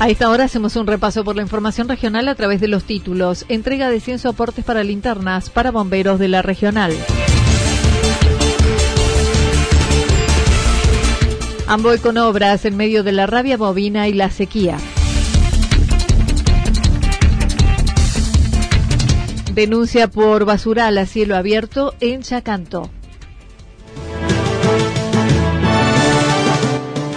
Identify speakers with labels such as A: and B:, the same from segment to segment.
A: A esta hora hacemos un repaso por la información regional a través de los títulos. Entrega de 100 soportes para linternas para bomberos de la regional. Amboy con obras en medio de la rabia bovina y la sequía. Denuncia por basural a cielo abierto en Chacanto.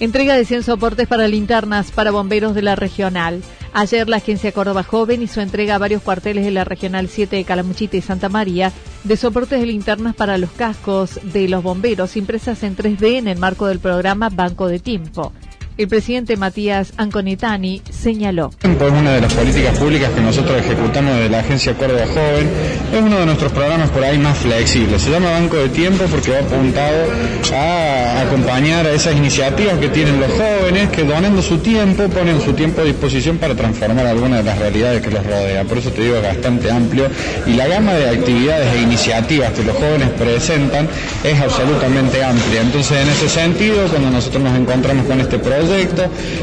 A: Entrega de 100 soportes para linternas para bomberos de la regional. Ayer la Agencia Córdoba Joven hizo entrega a varios cuarteles de la Regional 7 de Calamuchita y Santa María de soportes de linternas para los cascos de los bomberos impresas en 3D en el marco del programa Banco de Tiempo. El presidente Matías Anconetani señaló.
B: Es una de las políticas públicas que nosotros ejecutamos desde la Agencia Córdoba Joven. Es uno de nuestros programas por ahí más flexibles. Se llama Banco de Tiempo porque va apuntado a acompañar a esas iniciativas que tienen los jóvenes que donando su tiempo ponen su tiempo a disposición para transformar algunas de las realidades que los rodea. Por eso te digo bastante amplio. Y la gama de actividades e iniciativas que los jóvenes presentan es absolutamente amplia. Entonces, en ese sentido, cuando nosotros nos encontramos con este proyecto,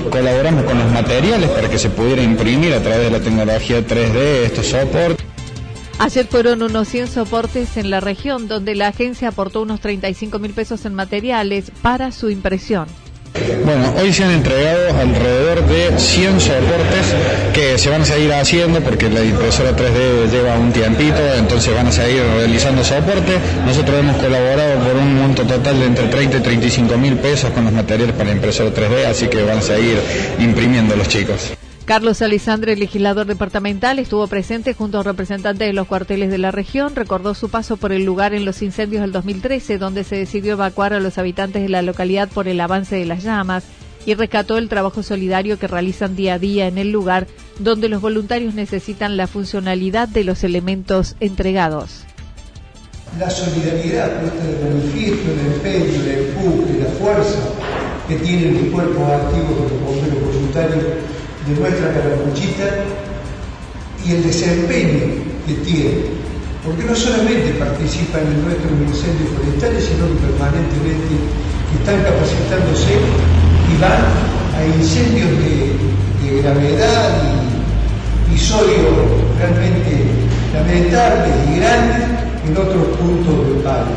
B: colaboramos con los materiales para que se pudiera imprimir a través de la tecnología 3D estos soportes.
A: Ayer fueron unos 100 soportes en la región donde la agencia aportó unos 35 mil pesos en materiales para su impresión.
B: Bueno, hoy se han entregado alrededor de 100 soportes que se van a seguir haciendo porque la impresora 3D lleva un tiempito, entonces van a seguir realizando soporte. Nosotros hemos colaborado por un monto total de entre 30 y 35 mil pesos con los materiales para la impresora 3D, así que van a seguir imprimiendo los chicos.
A: Carlos Alisandre, legislador departamental, estuvo presente junto a representantes de los cuarteles de la región, recordó su paso por el lugar en los incendios del 2013, donde se decidió evacuar a los habitantes de la localidad por el avance de las llamas y rescató el trabajo solidario que realizan día a día en el lugar, donde los voluntarios necesitan la funcionalidad de los elementos entregados.
C: La solidaridad puesta de el empeño, el empuje, la fuerza que tienen los cuerpos activos de los bomberos voluntarios de nuestra caramuchita y el desempeño que tiene, porque no solamente participan en nuestros incendios forestales, sino que permanentemente están capacitándose y van a incendios de, gravedad y episodios realmente lamentables y grandes en otros puntos del país.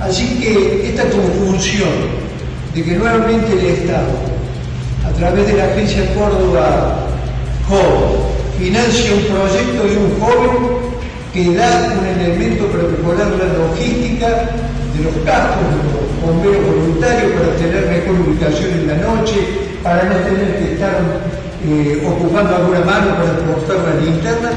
C: Así que esta conjunción de que nuevamente el Estado través de la Agencia Córdoba Joven, financia un proyecto de un joven que da un elemento para mejorar la logística de los campos, de los bomberos voluntarios, para tener mejor ubicación en la noche, para no tener que estar eh, ocupando alguna mano para transportar la linterna.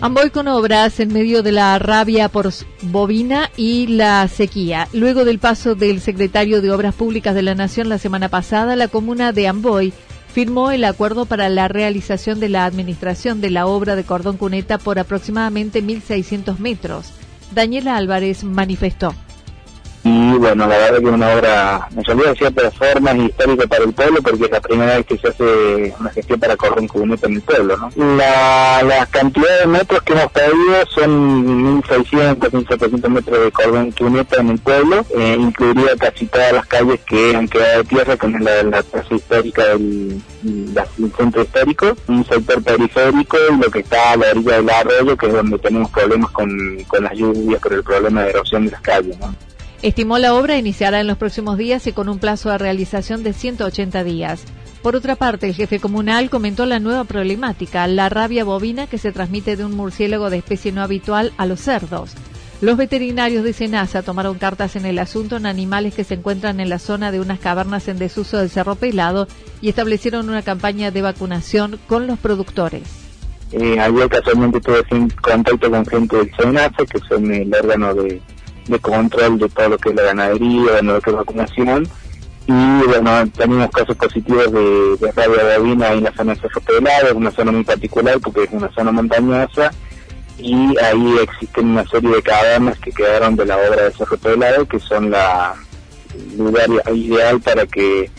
A: Amboy con obras en medio de la rabia por bovina y la sequía. Luego del paso del secretario de Obras Públicas de la Nación la semana pasada, la comuna de Amboy firmó el acuerdo para la realización de la administración de la obra de cordón cuneta por aproximadamente 1.600 metros. Daniela Álvarez manifestó
D: bueno, la verdad que es una obra, en realidad cierta forma es histórica para el pueblo porque es la primera vez que se hace una gestión para cordón cuneta en el pueblo, ¿no? La, cantidad de metros que hemos pedido son 1.600, 1.700 metros de cordón cuneta en el pueblo, eh, incluiría casi todas las calles que han quedado de tierra, como la, la plaza histórica del, centro histórico, un sector periférico y lo que está a la orilla del arroyo, que es donde tenemos problemas con, con las lluvias por el problema de erosión de las calles, ¿no?
A: Estimó la obra iniciará en los próximos días y con un plazo de realización de 180 días. Por otra parte, el jefe comunal comentó la nueva problemática, la rabia bovina que se transmite de un murciélago de especie no habitual a los cerdos. Los veterinarios de Senasa tomaron cartas en el asunto en animales que se encuentran en la zona de unas cavernas en desuso del Cerro Pelado y establecieron una campaña de vacunación con los productores.
D: Eh, ayer casualmente tuve contacto con gente del Senasa, que son el órgano de de control de todo lo que es la ganadería, de lo que es vacunación. Y bueno, tenemos casos positivos de, de rabia bovina en la zona de Cerro Pelado, una zona muy particular porque es una zona montañosa y ahí existen una serie de cavernas que quedaron de la obra de Cerro Pelado que son la lugar ideal para que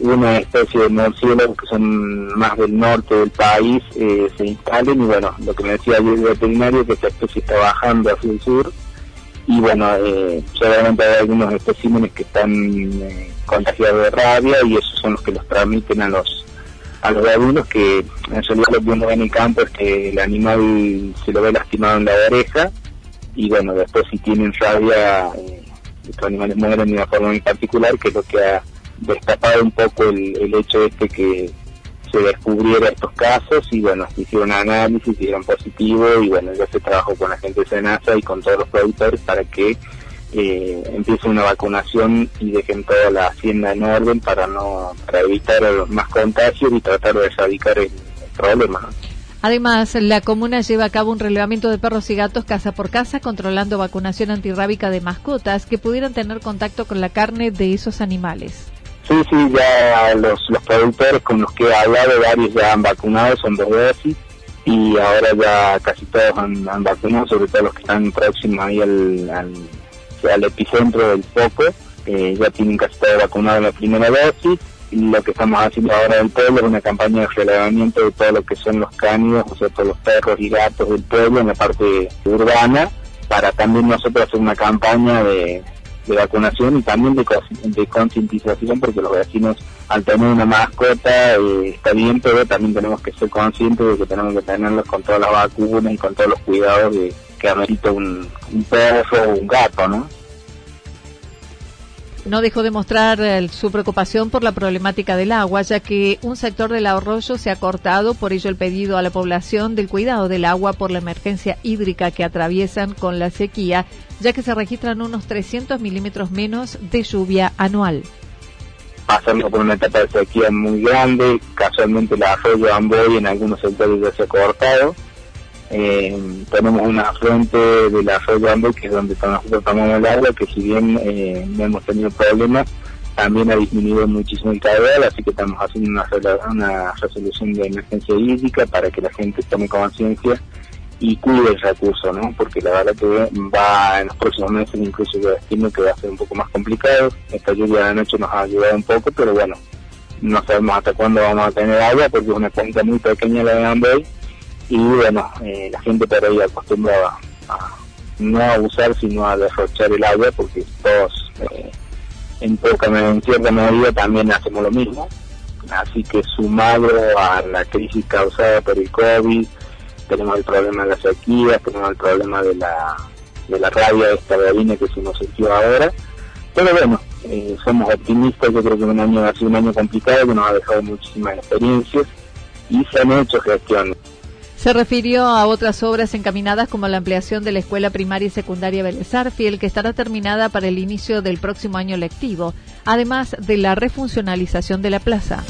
D: una especie de murciélagos que son más del norte del país eh, se instalen y bueno, lo que me decía el veterinario que esta especie está bajando hacia el sur y bueno, eh, seguramente hay algunos especímenes que están eh, contagiados de rabia y esos son los que los transmiten a los a los babuinos que en realidad lo que uno en el campo es que el animal se lo ve lastimado en la oreja y bueno, después si tienen rabia eh, estos animales mueren de una forma muy particular que es lo que ha destapado un poco el, el hecho este que se descubriera estos casos y bueno, hicieron análisis, dieron positivo y bueno, ya se trabajó con la gente de SENASA y con todos los productores para que eh, empiece una vacunación y dejen toda la hacienda en orden para no para evitar más contagios y tratar de erradicar el, problema.
A: Además, la comuna lleva a cabo un relevamiento de perros y gatos casa por casa, controlando vacunación antirrábica de mascotas que pudieran tener contacto con la carne de esos animales.
D: Sí, sí, ya los, los productores con los que he hablado, varios ya han vacunado, son dos dosis, y ahora ya casi todos han, vacunado, sobre todo los que están próximos ahí al, al, epicentro del foco, eh, ya tienen casi todos vacunado en la primera dosis, y lo que estamos haciendo ahora del pueblo es una campaña de relevamiento de todo lo que son los cánidos, o sea, todos los perros y gatos del pueblo en la parte urbana, para también nosotros hacer una campaña de de vacunación y también de, de concientización porque los vecinos al tener una mascota eh, está bien pero también tenemos que ser conscientes de que tenemos que tenerlos con todas las vacunas y con todos los cuidados de que amerita un, un perro o un gato, ¿no?
A: No dejó de mostrar eh, su preocupación por la problemática del agua, ya que un sector del arroyo se ha cortado, por ello el pedido a la población del cuidado del agua por la emergencia hídrica que atraviesan con la sequía, ya que se registran unos 300 milímetros menos de lluvia anual.
D: Pasando por una etapa de sequía muy grande, casualmente el arroyo Amboy en algunos sectores ya se ha cortado, eh, tenemos una afluente de la Amboy, que es donde nosotros tomamos el agua, que si bien eh, no hemos tenido problemas, también ha disminuido muchísimo el caudal, así que estamos haciendo una, una resolución de emergencia hídrica para que la gente tome conciencia y cuide el recurso, ¿no? Porque la verdad que va en los próximos meses, incluso yo estimo que va a ser un poco más complicado. Esta lluvia de noche nos ha ayudado un poco, pero bueno, no sabemos hasta cuándo vamos a tener agua porque es una cuenca muy pequeña la de Amboy y bueno, eh, la gente por ahí acostumbraba a no a usar sino a derrochar el agua porque todos eh, en poca en cierta medida también hacemos lo mismo. Así que sumado a la crisis causada por el COVID tenemos el problema de la sequía tenemos el problema de la de la rabia esta orina que se nos surgió ahora. Pero bueno eh, somos optimistas yo creo que un año ha sido un año complicado que nos ha dejado muchísimas experiencias y se han hecho gestiones
A: se refirió a otras obras encaminadas como la ampliación de la escuela primaria y secundaria Fiel, que estará terminada para el inicio del próximo año lectivo, además de la refuncionalización de la plaza.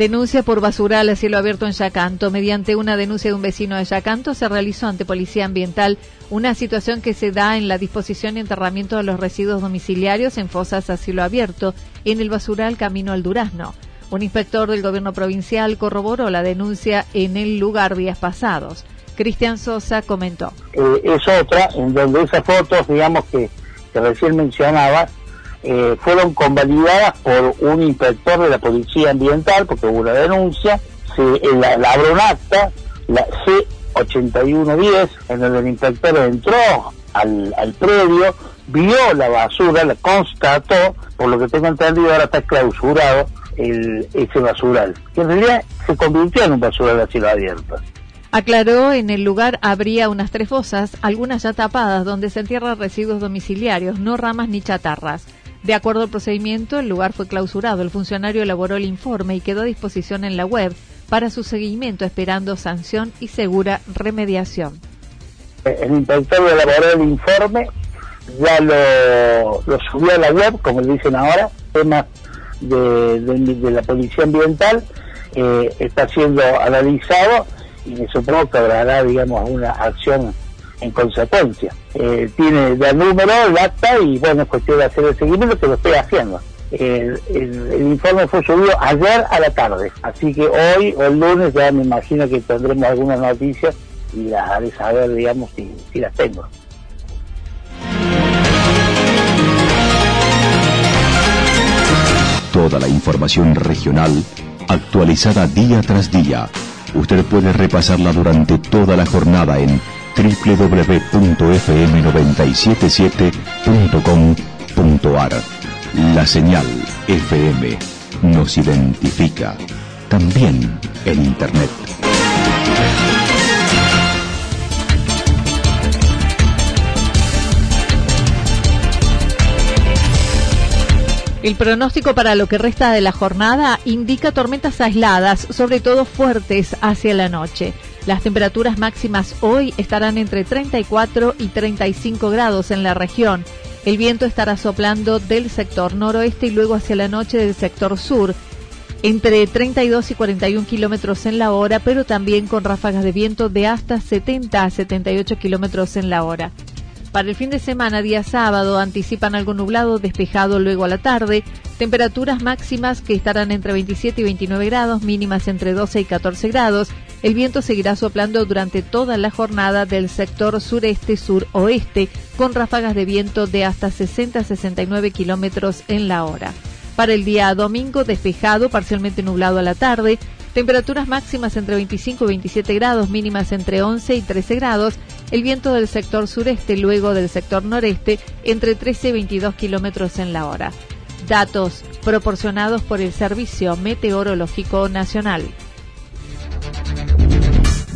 A: Denuncia por basural a cielo abierto en Yacanto. Mediante una denuncia de un vecino de Yacanto se realizó ante Policía Ambiental una situación que se da en la disposición y enterramiento de los residuos domiciliarios en fosas a cielo abierto en el basural camino al Durazno. Un inspector del gobierno provincial corroboró la denuncia en el lugar días pasados. Cristian Sosa comentó.
E: Eh, es otra en donde esas fotos, digamos que, que recién mencionaba, eh, fueron convalidadas por un inspector de la Policía Ambiental, porque hubo una denuncia, se la, la abre un acta, la C8110, en donde el inspector entró al, al predio, vio la basura, la constató, por lo que tengo entendido ahora está clausurado el, ese basural, que en realidad se convirtió en un basural a cielo abierto.
A: Aclaró, en el lugar habría unas tres fosas, algunas ya tapadas, donde se entierran residuos domiciliarios, no ramas ni chatarras. De acuerdo al procedimiento, el lugar fue clausurado. El funcionario elaboró el informe y quedó a disposición en la web para su seguimiento, esperando sanción y segura remediación.
E: El inspector elaboró el informe, ya lo, subió a la web, como le dicen ahora, tema de, de, de la policía ambiental, eh, está siendo analizado y me supongo que habrá, digamos, una acción en consecuencia. Eh, tiene de número el y bueno, es cuestión de hacer el seguimiento que lo estoy haciendo. El, el, el, informe fue subido ayer a la tarde, así que hoy o el lunes ya me imagino que tendremos algunas noticias y las haré saber, digamos, si, si las tengo.
F: Toda la información regional actualizada día tras día. Usted puede repasarla durante toda la jornada en www.fm977.com.ar. La señal FM nos identifica también en Internet.
A: El pronóstico para lo que resta de la jornada indica tormentas aisladas, sobre todo fuertes hacia la noche. Las temperaturas máximas hoy estarán entre 34 y 35 grados en la región. El viento estará soplando del sector noroeste y luego hacia la noche del sector sur, entre 32 y 41 kilómetros en la hora, pero también con ráfagas de viento de hasta 70 a 78 kilómetros en la hora. Para el fin de semana, día sábado, anticipan algo nublado, despejado luego a la tarde. Temperaturas máximas que estarán entre 27 y 29 grados, mínimas entre 12 y 14 grados. El viento seguirá soplando durante toda la jornada del sector sureste-suroeste, con ráfagas de viento de hasta 60 a 69 kilómetros en la hora. Para el día domingo, despejado, parcialmente nublado a la tarde. Temperaturas máximas entre 25 y 27 grados, mínimas entre 11 y 13 grados. El viento del sector sureste, luego del sector noreste, entre 13 y 22 kilómetros en la hora. Datos proporcionados por el Servicio Meteorológico Nacional.